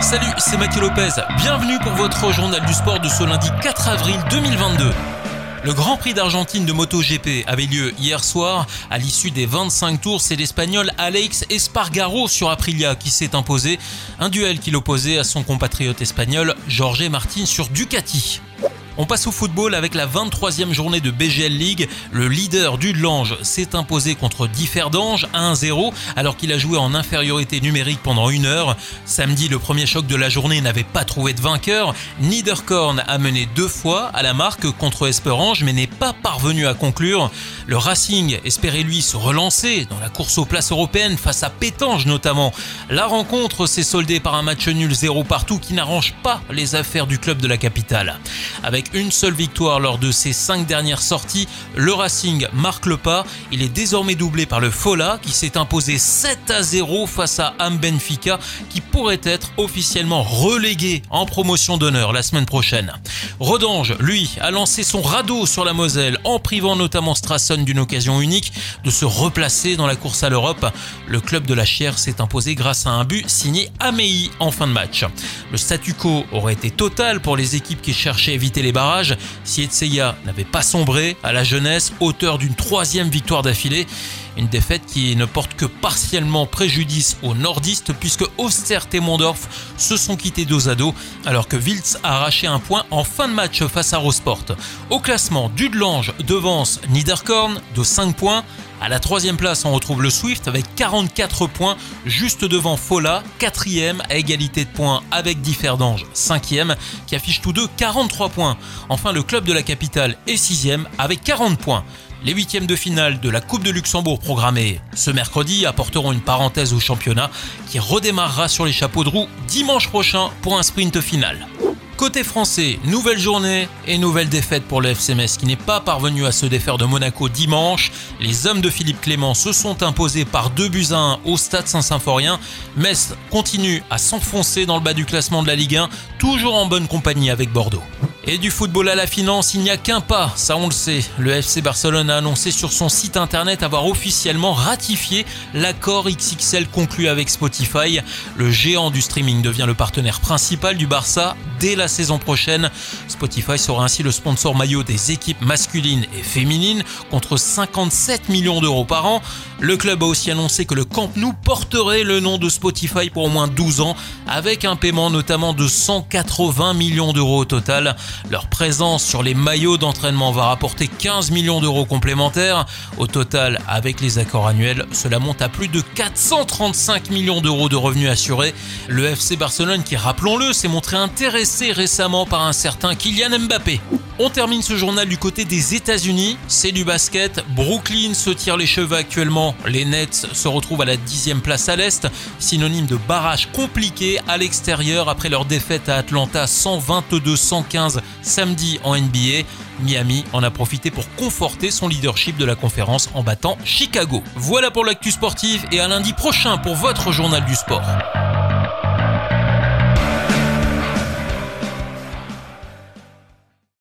Salut, c'est Mathieu Lopez. Bienvenue pour votre journal du sport de ce lundi 4 avril 2022. Le Grand Prix d'Argentine de MotoGP avait lieu hier soir. À l'issue des 25 tours, c'est l'Espagnol Alex Espargaro sur Aprilia qui s'est imposé. Un duel qu'il opposait à son compatriote espagnol Jorge Martin sur Ducati. On passe au football avec la 23e journée de BGL League. Le leader du Lange s'est imposé contre Differdange 1-0 alors qu'il a joué en infériorité numérique pendant une heure. Samedi, le premier choc de la journée n'avait pas trouvé de vainqueur. Niederkorn a mené deux fois à la marque contre Esperange mais n'est pas parvenu à conclure. Le Racing espérait lui se relancer dans la course aux places européennes face à Pétange notamment. La rencontre s'est soldée par un match nul 0 partout qui n'arrange pas les affaires du club de la capitale. Une seule victoire lors de ses cinq dernières sorties, le Racing marque le pas. Il est désormais doublé par le Fola qui s'est imposé 7 à 0 face à Am Benfica qui pourrait être officiellement relégué en promotion d'honneur la semaine prochaine. Rodange, lui, a lancé son radeau sur la Moselle en privant notamment Strassen d'une occasion unique de se replacer dans la course à l'Europe. Le club de la Chière s'est imposé grâce à un but signé Amei en fin de match. Le statu quo aurait été total pour les équipes qui cherchaient à éviter les si Etseya n'avait pas sombré à la jeunesse, auteur d'une troisième victoire d'affilée. Une défaite qui ne porte que partiellement préjudice aux nordistes puisque Oster et Mondorf se sont quittés dos à dos alors que Wiltz a arraché un point en fin de match face à Rosport. Au classement, Dudelange devance Niederkorn de 5 points. À la troisième place, on retrouve le Swift avec 44 points, juste devant Fola, quatrième à égalité de points avec Differdange, cinquième, qui affiche tous deux 43 points. Enfin, le club de la capitale est sixième avec 40 points. Les huitièmes de finale de la Coupe de Luxembourg programmés ce mercredi apporteront une parenthèse au championnat qui redémarrera sur les chapeaux de roue dimanche prochain pour un sprint final. Côté français, nouvelle journée et nouvelle défaite pour le FC qui n'est pas parvenu à se défaire de Monaco dimanche. Les hommes de Philippe Clément se sont imposés par 2 buts à 1 au stade Saint-Symphorien. Metz continue à s'enfoncer dans le bas du classement de la Ligue 1, toujours en bonne compagnie avec Bordeaux. Et du football à la finance, il n'y a qu'un pas, ça on le sait. Le FC Barcelone a annoncé sur son site internet avoir officiellement ratifié l'accord XXL conclu avec Spotify. Le géant du streaming devient le partenaire principal du Barça dès la saison prochaine. Spotify sera ainsi le sponsor maillot des équipes masculines et féminines contre 57 millions d'euros par an. Le club a aussi annoncé que le Camp Nou porterait le nom de Spotify pour au moins 12 ans avec un paiement notamment de 180 millions d'euros au total. Leur présence sur les maillots d'entraînement va rapporter 15 millions d'euros complémentaires. Au total, avec les accords annuels, cela monte à plus de 435 millions d'euros de revenus assurés. Le FC Barcelone qui, rappelons-le, s'est montré intéressé récemment par un certain Kylian Mbappé. On termine ce journal du côté des États-Unis. C'est du basket. Brooklyn se tire les cheveux actuellement. Les Nets se retrouvent à la dixième place à l'Est, synonyme de barrage compliqué à l'extérieur après leur défaite à Atlanta 122-115 samedi en NBA. Miami en a profité pour conforter son leadership de la conférence en battant Chicago. Voilà pour l'actu sportive et à lundi prochain pour votre journal du sport.